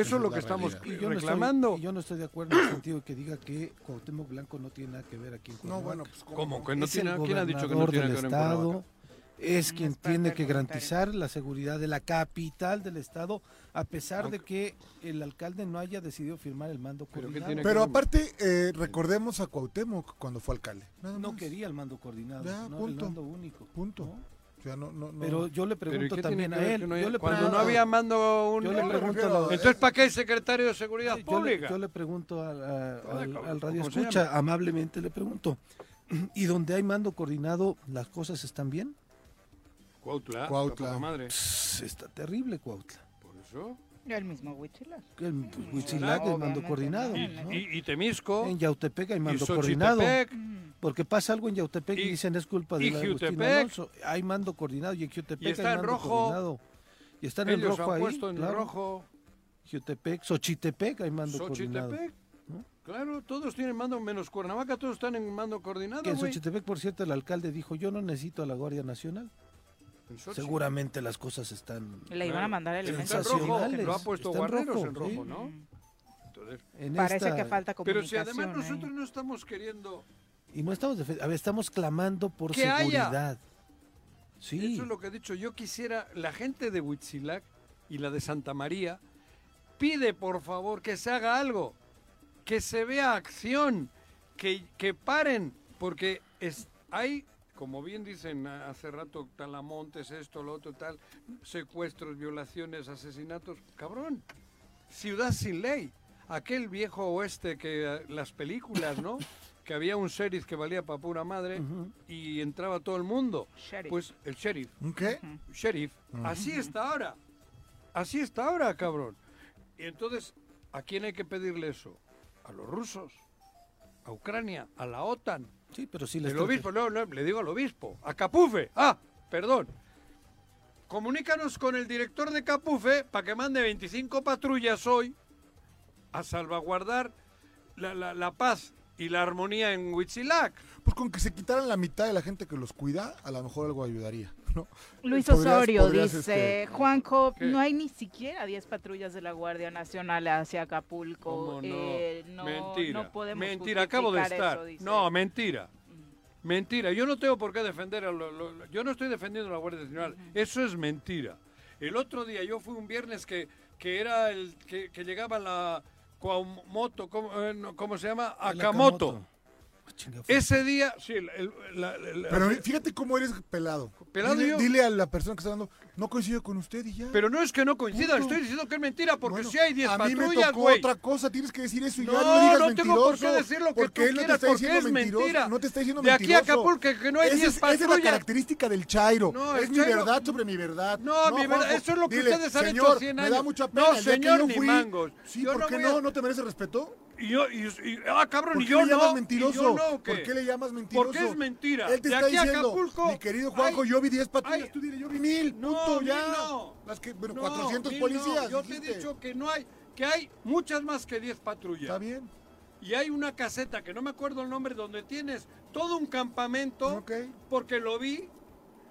Eso es lo que estamos Y yo no reclamando. estoy- y yo no estoy de acuerdo en el sentido de que diga que Cuauhtémoc Blanco no tiene nada que ver aquí en Cuernavaca. bueno, pues, ¿cómo ¿Cómo? Que no Es tiene- el ¿Quién ha dicho que no tiene del que ver en estado, Cuernavaca? es quien tiene que garantizar la seguridad de la capital del estado, a pesar de que el alcalde no haya decidido firmar el mando coordinado. Pero aparte, eh, recordemos a Cuauhtémoc cuando fue alcalde. Nada no quería el mando coordinado, Ya, no, punto. el mando único. Punto. ¿no? O sea, no, no, no. Pero yo le Pero ¿y pregunto también a él. no yo haya- le cuando no había mando un... Yo le pregunto a los- Entonces, ¿para qué hay secretario de Seguridad Yo le, Pública? yo le pregunto a- a- al, radio ¿cómo se escucha, amablemente le pregunto, ¿y donde hay mando coordinado las cosas están bien? Cuautla, Cuautla. madre. Pss, está terrible Cuautla. Por eso. El mismo Huitzilac. El pues, mando coordinado. Y, ¿no? y- y Temisco. En Yautepec hay y mando coordinado. Porque pasa algo en Yautepec y, Y- dicen es culpa de la Agustín. Alonso. Hay mando coordinado y en Y está hay en mando rojo. coordinado. Y está en rojo han ahí. puesto en claro. rojo. Jiutepec, Xochitepec hay mando coordinado. Xochitepec. Claro, todos tienen mando, menos Cuernavaca, todos están en mando coordinado, Que en. Xochitepec, por cierto, el alcalde dijo, yo no necesito a la Guardia Nacional. Seguramente las cosas están Le iban a mandar elementos. está en rojo, lo ha puesto Está en rojo, sí. ¿no? Entonces, en Parece esta- que falta pero si comunicación. además nosotros no estamos queriendo... Y no estamos, defe- a ver, estamos clamando por Que haya. seguridad. Sí. Eso es lo que he dicho. Yo quisiera, la gente de Huitzilac y la de Santa María pide por favor que se haga algo, que se vea acción, que, que paren, porque es, hay, como bien dicen a- hace rato, talamontes, esto, lo otro, tal, secuestros, violaciones, asesinatos, cabrón, ciudad sin ley. Aquel viejo oeste que eh, las películas, ¿no? que había un sheriff que valía para pura madre y entraba todo el mundo. Sheriff. Pues el sheriff. ¿Un qué? Sheriff. Así está ahora. Así está ahora, cabrón. Y entonces, ¿a quién hay que pedirle eso? A los rusos, a Ucrania, a la OTAN. Sí, pero sí les El obispo, no, no, le digo al obispo, a Capufe. Ah, perdón. Comunícanos con el director de Capufe para que mande 25 patrullas hoy a salvaguardar la, la- la paz y la armonía en Huitzilac. Pues con que se quitaran la mitad de la gente que los cuida, a lo mejor algo ayudaría, ¿no? Luis Osorio podrías, dice, este, Juanjo, ¿Qué? no hay ni siquiera 10 patrullas de la Guardia Nacional hacia Acapulco. ¿Cómo no? eh, no, mentira. no podemos mentira, acabo de estar. eso, no, mentira. Mentira. Yo no tengo por qué defender a lo- lo- yo no estoy defendiendo a la Guardia Nacional. Eso es mentira. El otro día yo fui un viernes que, que era el que, que llegaba la Cuaumoto, ¿cómo, eh, no, cómo se llama? Akamoto. Ese día, sí, el- el- la- la- Pero fíjate cómo eres pelado. Pelado dile, yo. dile a la persona que está hablando, no coincido con usted y ya. Pero no es que no coincida, Punto. estoy diciendo que es mentira, porque Bueno, si hay 10 a mí me patrullas, tocó güey. otra cosa, tienes que decir eso y No, ya no me digas no tengo por qué mentiroso, decir lo que porque tú él no te está porque diciendo es mentiroso, mentira. no te está diciendo De aquí a. Acapulco, que- que no hay Esa 10 es- Esa es la patrullas. característica del Chairo, No, es mi Chairo- verdad sobre mi verdad. No, mi verdad, Juanjo, eso es lo que dile, ustedes han hecho señor, 100 me años. da mucha pena, No, señor, ni fui- mangos. Sí, ¿por no qué no? ¿No te merece respeto? Y yo, y, y- ah, cabrón, ¿Por y qué yo le llamas no. mentiroso? y yo no, ¿qué? ¿Por qué le llamas mentiroso? Porque es mentira. Él te de está aquí diciendo, Acapulco. mi querido Juanjo, yo vi 10 patrullas, hay- tú dile, yo vi mil, No, punto, ya. mil no. Las que, bueno, No, 400 mil policías. Yo te he dicho que no hay, que hay muchas más que 10 patrullas. Está bien. Y hay una caseta que no me acuerdo el nombre donde tienes todo un campamento Ok. porque lo vi.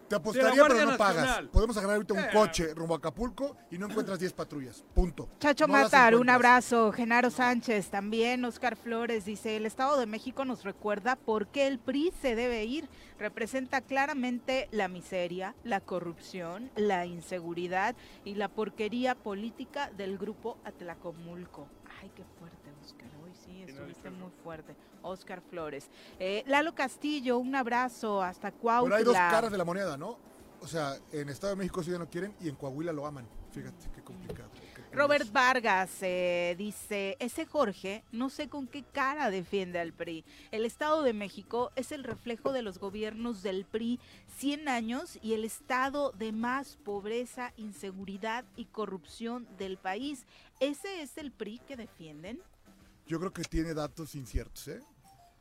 Te apostaría, pero no pagas. Podemos agarrar ahorita un Eh. coche rumbo a Acapulco y no encuentras 10 patrullas. Punto. Chacho No las Matar, un encuentras. abrazo. Genaro Sánchez también. Oscar Flores dice, el Estado de México nos recuerda por qué el PRI se debe ir. Representa claramente la miseria, la corrupción, la inseguridad y la porquería política del grupo Atlacomulco. Ay, qué fuerte, Oscar. Hoy sí, estuviste muy fuerte. Oscar Flores. Eh, Lalo Castillo, un abrazo hasta Cuautla. Pero hay dos caras de la moneda, ¿no? O sea, en Estado de México sí ya no quieren y en Coahuila lo aman. Fíjate, qué complicado. Robert Vargas eh, dice, ese Jorge no sé con qué cara defiende al PRI. El Estado de México es el reflejo de los gobiernos del PRI 100 años y el estado de más pobreza, inseguridad y corrupción del país. ¿Ese es el PRI que defienden? Yo creo que tiene datos inciertos, ¿eh?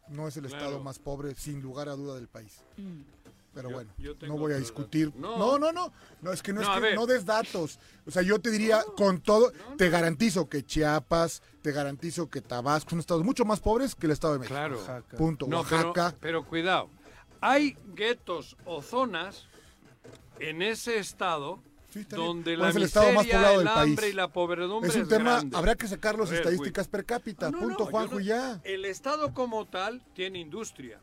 No es el Claro. estado más pobre, sin lugar a duda, del país. Mm. Pero Yo- bueno, yo no voy a discutir. No. No. no, no, no. es que no, es que no des datos. O sea, yo te diría, con todo, te garantizo que Chiapas, te garantizo que Tabasco son estados mucho más pobres que el Estado de México. Claro. Punto. No, pero, Oaxaca. pero cuidado. Hay guetos o zonas en ese estado bien. donde ¿Cuál la es el estado más miseria, poblado el del país? hambre y la pobredumbre Es un tema, grande. habrá que sacar las estadísticas per cápita. No, no, Punto, no, Juanjo, no- ya. El estado como tal tiene industria.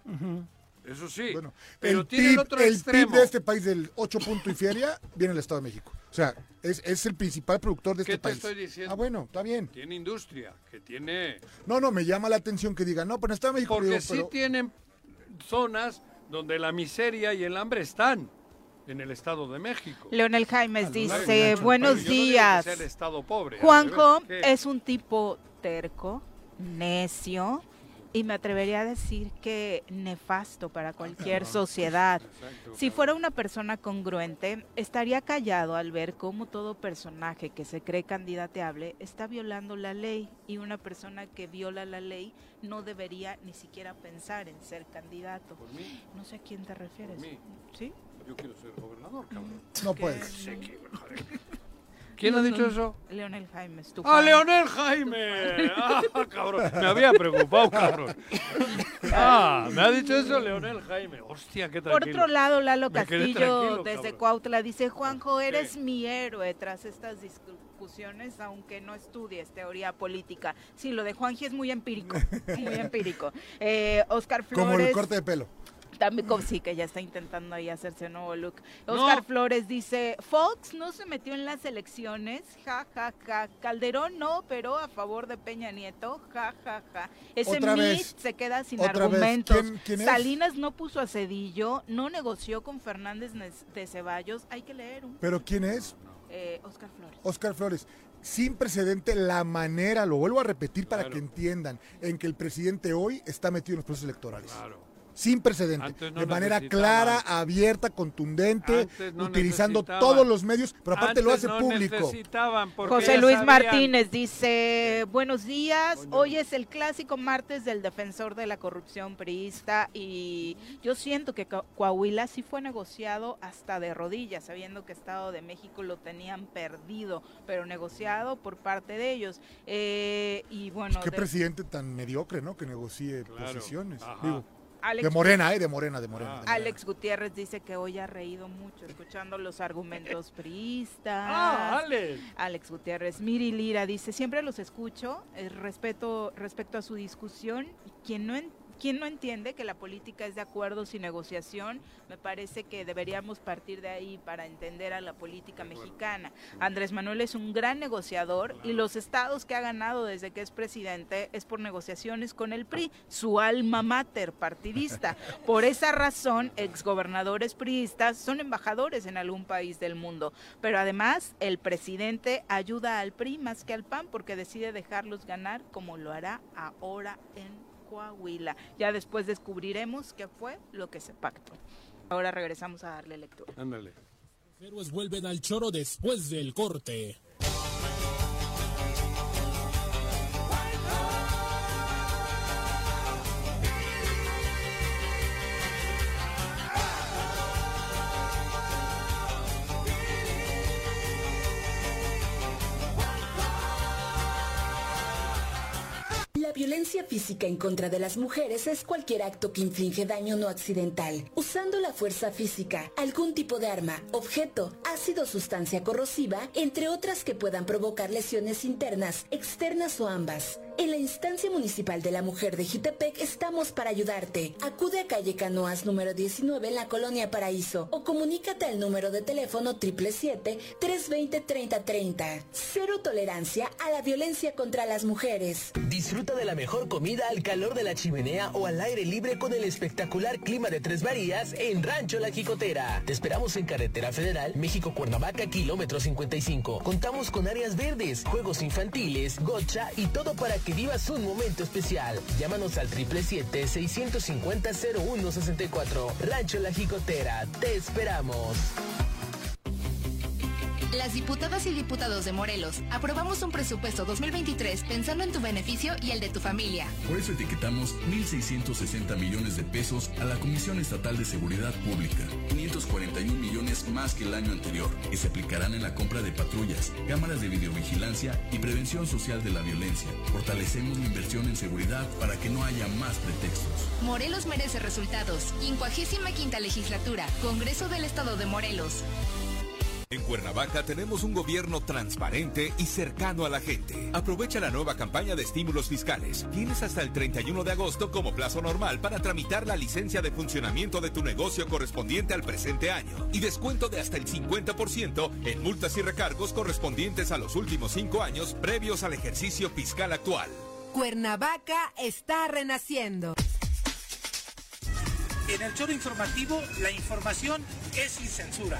Eso sí. Bueno, pero el tiene PIB, el otro el extremo. PIB de este país del 8 punto y feria viene del Estado de México. O sea, es, es el principal productor de ¿Qué este te país. estoy diciendo? Ah, bueno, está bien. Tiene industria, que tiene... No, no, me llama la atención que digan, no, pero en Estado de México. Porque digo, sí pero- tienen zonas donde la miseria y el hambre están en el Estado de México. Leonel Jaimes dice, buenos no días. el estado pobre, Juanjo es un tipo terco, necio y me atrevería a decir que nefasto para cualquier sociedad. Si fuera una persona congruente, estaría callado al ver cómo todo personaje que se cree candidateable está violando la ley y una persona que viola la ley no debería ni siquiera pensar en ser candidato. No sé a quién te refieres. ¿Sí? Yo quiero ser gobernador, cabrón. No ¿Qué? puedes. Sí, que- joder. ¿Quién ha dicho eso? Leonel Jaimes. tu ¡Ah, fan. Leonel Jaime! ¡Ah, cabrón! Me había preocupado, cabrón. Ah, me ha dicho eso Leonel Jaime. Hostia, qué Por tranquilo. otro lado, Lalo Me quedé Castillo tranquilo, desde cabrón. Cuautla dice, Juanjo, eres mi héroe tras estas discusiones, aunque no estudies teoría política. Sí, lo de Juanji es muy empírico, muy empírico. Eh, Oscar Flores... Como el corte de pelo. También, como- sí, que ya está intentando ahí hacerse un nuevo look. No. Oscar Flores dice, Fox no se metió en las elecciones, ja, ja, ja. Calderón no, pero a favor de Peña Nieto, ja, ja, ja. Ese Otra mit vez. se queda sin argumentos. ¿Quién- quién es? Salinas no puso a Cedillo, no negoció con Fernández de Ceballos. Hay que leer un... ¿Pero quién es? Eh, Oscar Flores. Oscar Flores. Sin precedente la manera, lo vuelvo a repetir para Claro. que entiendan, en que el presidente hoy está metido en los procesos electorales. Claro. Sin precedente. No de manera clara, abierta, contundente, no utilizando todos los medios, pero aparte lo hace no público. José Luis sabían. Martínez dice, buenos días, hoy es el clásico martes del defensor de la corrupción priista y yo siento que Co- Coahuila sí fue negociado hasta de rodillas, sabiendo que Estado de México lo tenían perdido, pero negociado por parte de ellos. Eh, y bueno, Qué de- presidente tan mediocre, ¿no? Que negocie Claro. posiciones. Ajá. Digo, Alex- de Morena, ¿eh? De Morena, de Morena. de Morena. Alex Gutiérrez dice que hoy ha reído mucho escuchando los argumentos priistas. Ah, Alex. Alex Gutiérrez. Miri Lira dice, siempre los escucho, eh, respeto, respecto a su discusión, quien no, en- ¿quién no entiende que la política es de acuerdos y negociación? Me parece que deberíamos partir de ahí para entender a la política mexicana. Andrés Manuel es un gran negociador y los estados que ha ganado desde que es presidente es por negociaciones con el PRI, su alma mater partidista. Por esa razón, exgobernadores priistas son embajadores en algún país del mundo. Pero además, el presidente ayuda al PRI más que al PAN porque decide dejarlos ganar como lo hará ahora en Coahuila. Ya después descubriremos qué fue lo que se pactó. Ahora regresamos a darle lectura. Ándale. Héroes vuelven al choro después del corte. Violencia física en contra de las mujeres es cualquier acto que inflige daño no accidental, usando la fuerza física, algún tipo de arma, objeto, ácido, sustancia corrosiva, entre otras que puedan provocar lesiones internas, externas o ambas. En la instancia municipal de la mujer de Jutepec estamos para ayudarte. Acude a calle Canoas número 19 en la colonia Paraíso o comunícate al número de teléfono 777-320-3030. Cero tolerancia a la violencia contra las mujeres. Disfruta de la mejor comida al calor de la chimenea o al aire libre con el espectacular clima de Tres Marías en Rancho La Jicotera. Te esperamos en Carretera Federal, México Cuernavaca, kilómetro 55. Contamos con áreas verdes, juegos infantiles, gocha y todo para que vivas un momento especial. Llámanos al 777-650-0164. Rancho La Jicotera. Te esperamos. Las diputadas y diputados de Morelos aprobamos un presupuesto 2023 pensando en tu beneficio y el de tu familia. Por eso etiquetamos 1.660 millones de pesos a la Comisión Estatal de Seguridad Pública, 541 millones más que el año anterior, que se aplicarán en la compra de patrullas, cámaras de videovigilancia y prevención social de la violencia. Fortalecemos la inversión en seguridad para que no haya más pretextos. Morelos merece resultados. 55 legislatura, Congreso del Estado de Morelos. En Cuernavaca tenemos un gobierno transparente y cercano a la gente. Aprovecha la nueva campaña de estímulos fiscales. Tienes hasta el 31 de agosto como plazo normal para tramitar la licencia de funcionamiento de tu negocio correspondiente al presente año y descuento de hasta el 50% en multas y recargos correspondientes a los últimos cinco años previos al ejercicio fiscal actual. Cuernavaca está renaciendo. En el choro informativo, la información es sin censura.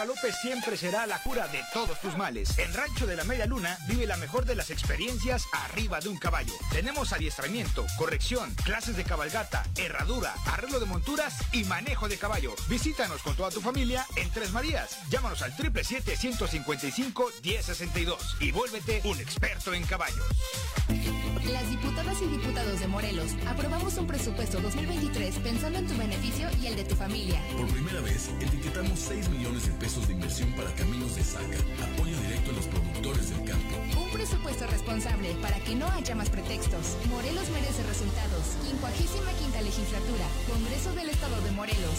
Galope siempre será la cura de todos tus males. En Rancho de la Media Luna vive la mejor de las experiencias arriba de un caballo. Tenemos adiestramiento, corrección, clases de cabalgata, herradura, arreglo de monturas y manejo de caballo. Visítanos con toda tu familia en Tres Marías. Llámanos al 777-155-1062 y vuélvete un experto en caballos. Las diputadas y diputados de Morelos aprobamos un presupuesto 2023 pensando en tu beneficio y el de tu familia. Por primera vez, etiquetamos 6 millones de pesos de inversión para caminos de saca, apoyo directo a los productores del campo. Un presupuesto responsable para que no haya más pretextos. Morelos merece resultados. 55 legislatura, Congreso del Estado de Morelos.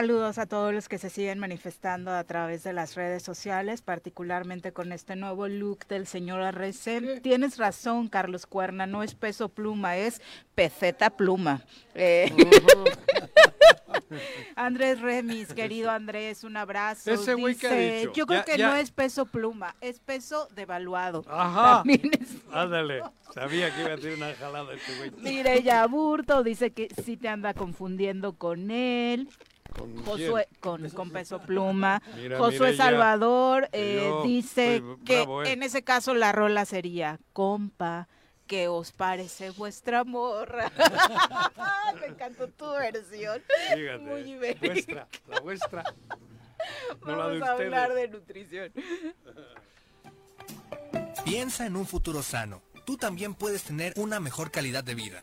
Saludos a todos los que se siguen manifestando a través de las redes sociales, particularmente con este nuevo look del señor Arrece. Tienes razón, Carlos Cuerna, no es peso pluma, es peceta pluma. Eh, Andrés Remis, querido Andrés, un abrazo. Ese güey que ha dicho, Yo creo ya- que ya- no es peso pluma, es peso devaluado. Ajá. Es- Ándale. Sabía que iba a tener una jalada este güey. Mireya Burto dice que sí te anda confundiendo con él. ¿Con Josué, con, con peso pluma. Mira, Josué Salvador que eh, dice soy que bravo, ¿eh? en ese caso la rola sería compa. ¿Qué os parece vuestra morra? Me encantó tu versión. Fíjate, Muy ibérica. vuestra, la vuestra. No la de Vamos a hablar de nutrición. Piensa en un futuro sano. Tú también puedes tener una mejor calidad de vida.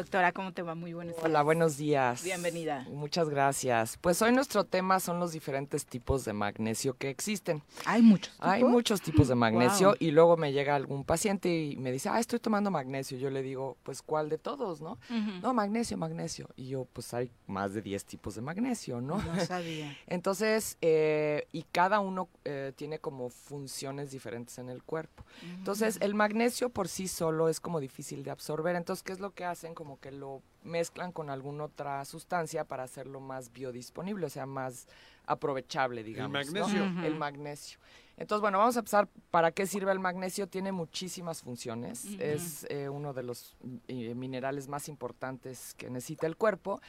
Doctora, ¿cómo te va? Muy buenos días. Hola, buenos días. Bienvenida. Muchas gracias. Pues hoy nuestro tema son los diferentes tipos de magnesio que existen. Hay muchos. Hay muchos tipos de magnesio Wow. y luego me llega algún paciente y me dice, ah, estoy tomando magnesio. Yo le digo, pues, ¿cuál de todos, no? No, magnesio, magnesio. Y yo, pues, hay más de 10 tipos de magnesio, ¿no? No sabía. Entonces, eh, y cada uno eh, tiene como funciones diferentes en el cuerpo. Entonces, el magnesio por sí solo es como difícil de absorber. Entonces, ¿qué es lo que hacen? Como que lo mezclan con alguna otra sustancia para hacerlo más biodisponible, o sea, más aprovechable, digamos. ¿no? magnesio. El magnesio. Entonces, bueno, vamos a empezar. ¿Para qué sirve el magnesio? Tiene muchísimas funciones. Es eh, uno de los eh, minerales más importantes que necesita el cuerpo.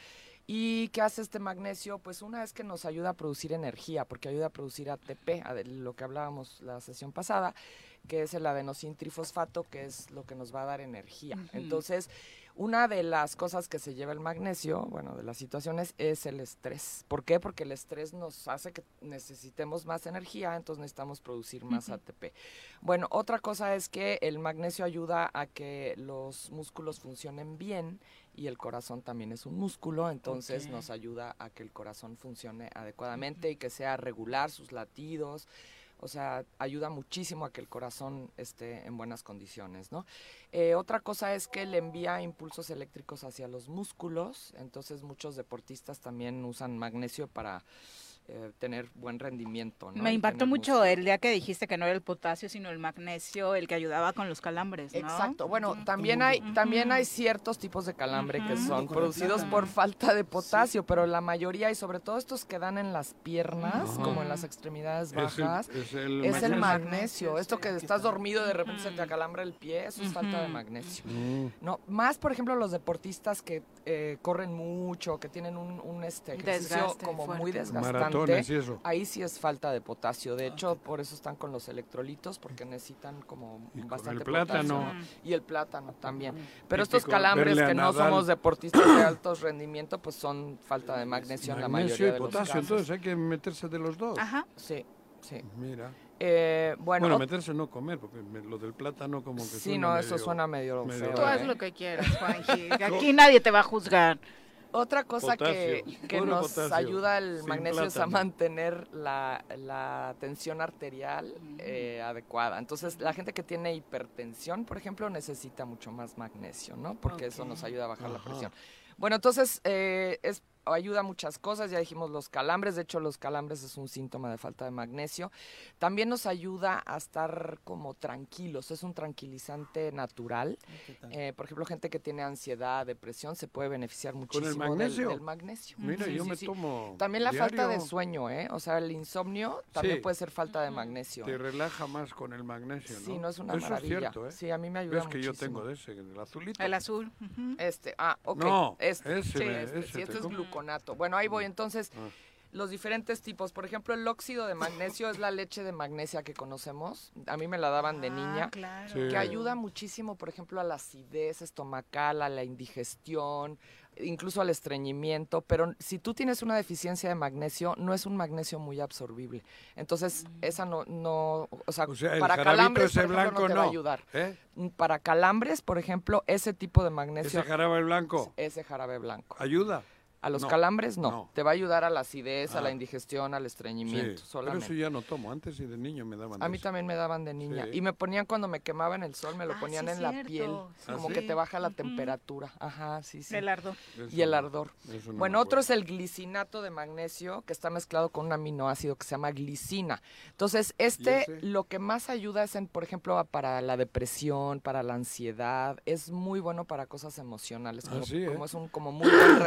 ¿Y qué hace este magnesio? Pues una es que nos ayuda a producir energía, porque ayuda a producir ATP, a de lo que hablábamos la sesión pasada, que es el adenosin trifosfato, que es lo que nos va a dar energía. Entonces, una de las cosas que se lleva el magnesio, bueno, de las situaciones, es el estrés. ¿Por qué? Porque el estrés nos hace que necesitemos más energía, entonces necesitamos producir más. ATP. Bueno, otra cosa es que el magnesio ayuda a que los músculos funcionen bien y el corazón también es un músculo, entonces nos ayuda a que el corazón funcione adecuadamente y que sea regular sus latidos. O sea, ayuda muchísimo a que el corazón esté en buenas condiciones, ¿no? Eh, otra cosa es que le envía impulsos eléctricos hacia los músculos, entonces muchos deportistas también usan magnesio para eh, tener buen rendimiento, ¿no? Me impactó mucho músculo. el día que dijiste que no era el potasio, sino el magnesio, el que ayudaba con los calambres, ¿no? Exacto. Bueno, también hay también hay ciertos tipos de calambre que son producidos por falta de potasio, pero la mayoría y sobre todo estos que dan en las piernas, Ajá. como en las extremidades Es el- bajas, es el es el magnesio. magnesio. Esto que estás dormido y de repente se te acalambra el pie, eso es falta de magnesio. Mm. No, más por ejemplo los deportistas que eh, corren mucho, que tienen un, un, este ejercicio Desgaste como muy desgastante. Maratones y eso. Ahí sí es falta de potasio. De hecho, por eso están con los electrolitos, porque necesitan como Y con bastante el plátano. potasio. Y el plátano también. Pero estos calambres que no somos deportistas de alto rendimiento, pues son falta de magnesio, en la Magnesio mayoría y de los potasio, casos. entonces hay que meterse de los dos. Ajá. Sí, sí. Mira. Eh, bueno, meterse no comer, porque me- lo del plátano como que Sí, suena no, eso medio- suena medio feo, Tú haz ¿eh? lo que quieras, Juanji. Aquí nadie te va a juzgar. Otra cosa que, Potasio, que nos potasio, ayuda el sin magnesio es a mantener la, la tensión arterial eh, adecuada. Entonces, la gente que tiene hipertensión, por ejemplo, necesita mucho más magnesio, ¿no? Porque eso nos ayuda a bajar la presión. Bueno, entonces, eh, es, ayuda a muchas cosas, ya dijimos los calambres, de hecho los calambres es un síntoma de falta de magnesio. También nos ayuda a estar como tranquilos, es un tranquilizante natural. Eh, por ejemplo, gente que tiene ansiedad, depresión, se puede beneficiar muchísimo del- magnesio? Del, magnesio. Mira, Sí, yo sí, me sí. tomo También la falta de sueño, ¿eh? O sea, el insomnio también Sí. puede ser falta de magnesio. Te ¿eh? relaja más con el magnesio, ¿no? Sí, no es una Eso maravilla. es cierto, ¿eh? Sí, a mí me ayuda Ves que yo tengo de ese, el azulito. El azul. Este, ah, ok. No, este, ese sí, me- este, ese este es. Gluconato. Bueno, ahí voy. Entonces, Ah. los diferentes tipos. Por ejemplo, el óxido de magnesio es la leche de magnesia que conocemos. A mí me la daban de niña. Ah, claro. Sí. Que ayuda muchísimo, por ejemplo, a la acidez estomacal, a la indigestión, incluso al estreñimiento. Pero si tú tienes una deficiencia de magnesio, no es un magnesio muy absorbible. Entonces, esa no, no, o sea, O sea, el para calambres, ese por ejemplo, blanco no te va a ayudar. ¿Eh? Mm, Para calambres, por ejemplo, ese tipo de magnesio, Ese jarabe blanco. ese jarabe blanco. Ayuda. A los No, calambres no. no. Te va a ayudar a la acidez, a la Ah. indigestión, al estreñimiento, Sí, pero solamente. eso ya no tomo. Antes y de niño me daban A mí eso. también me daban de niña. Sí. Y me ponían cuando me quemaba en el sol, me lo Ah, ponían sí, en la piel. Sí. Como ¿Ah, que te baja la temperatura. Ajá, sí, sí. El ardor. Eso Y el ardor. no bueno, otro es el glicinato de magnesio, que está mezclado con un aminoácido que se llama glicina. Entonces, este lo que más ayuda es, en, por ejemplo, para la depresión, para la ansiedad. Es muy bueno para cosas emocionales, como, Ah, sí, ¿eh? como es un como muy buen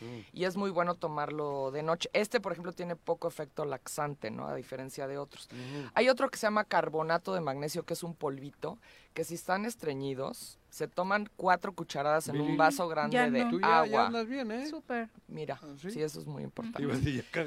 Mm. Y es muy bueno tomarlo de noche. Este, por ejemplo, tiene poco efecto laxante, ¿no? A diferencia de otros. Hay otro que se llama carbonato de magnesio, que es un polvito, que si están estreñidos, se toman cuatro cucharadas en un vaso grande ya de no. Tú ya, ya agua. andas bien, ¿eh? Súper. Mira, ¿Ah, sí? sí? eso es muy importante.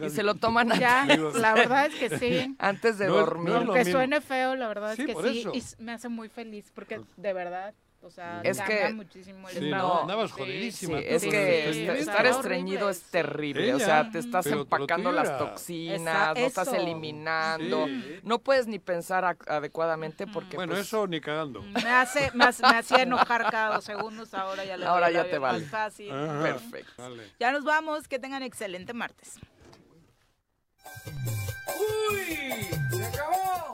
Y se lo toman Ya, la verdad es que sí. antes de No dormir. Aunque suene feo, la verdad Sí, es que sí. eso. Y me hace muy feliz porque de verdad, o sea, Es que- muchísimo el Sí, estado. no, andabas jodidísima. Sí, es que estar estreñido es terrible. O sea, te estás empacando las toxinas, no estás eliminando. Sí. No puedes ni pensar adecuadamente porque. Bueno, pues, eso ni cagando. Me hace, me, hace- me hacía enojar cada dos segundos, ahora ya le Ahora ya te más vale. fácil. Ajá. Perfecto. Vale. Ya nos vamos, que tengan excelente martes. ¡Uy! ¡Se acabó!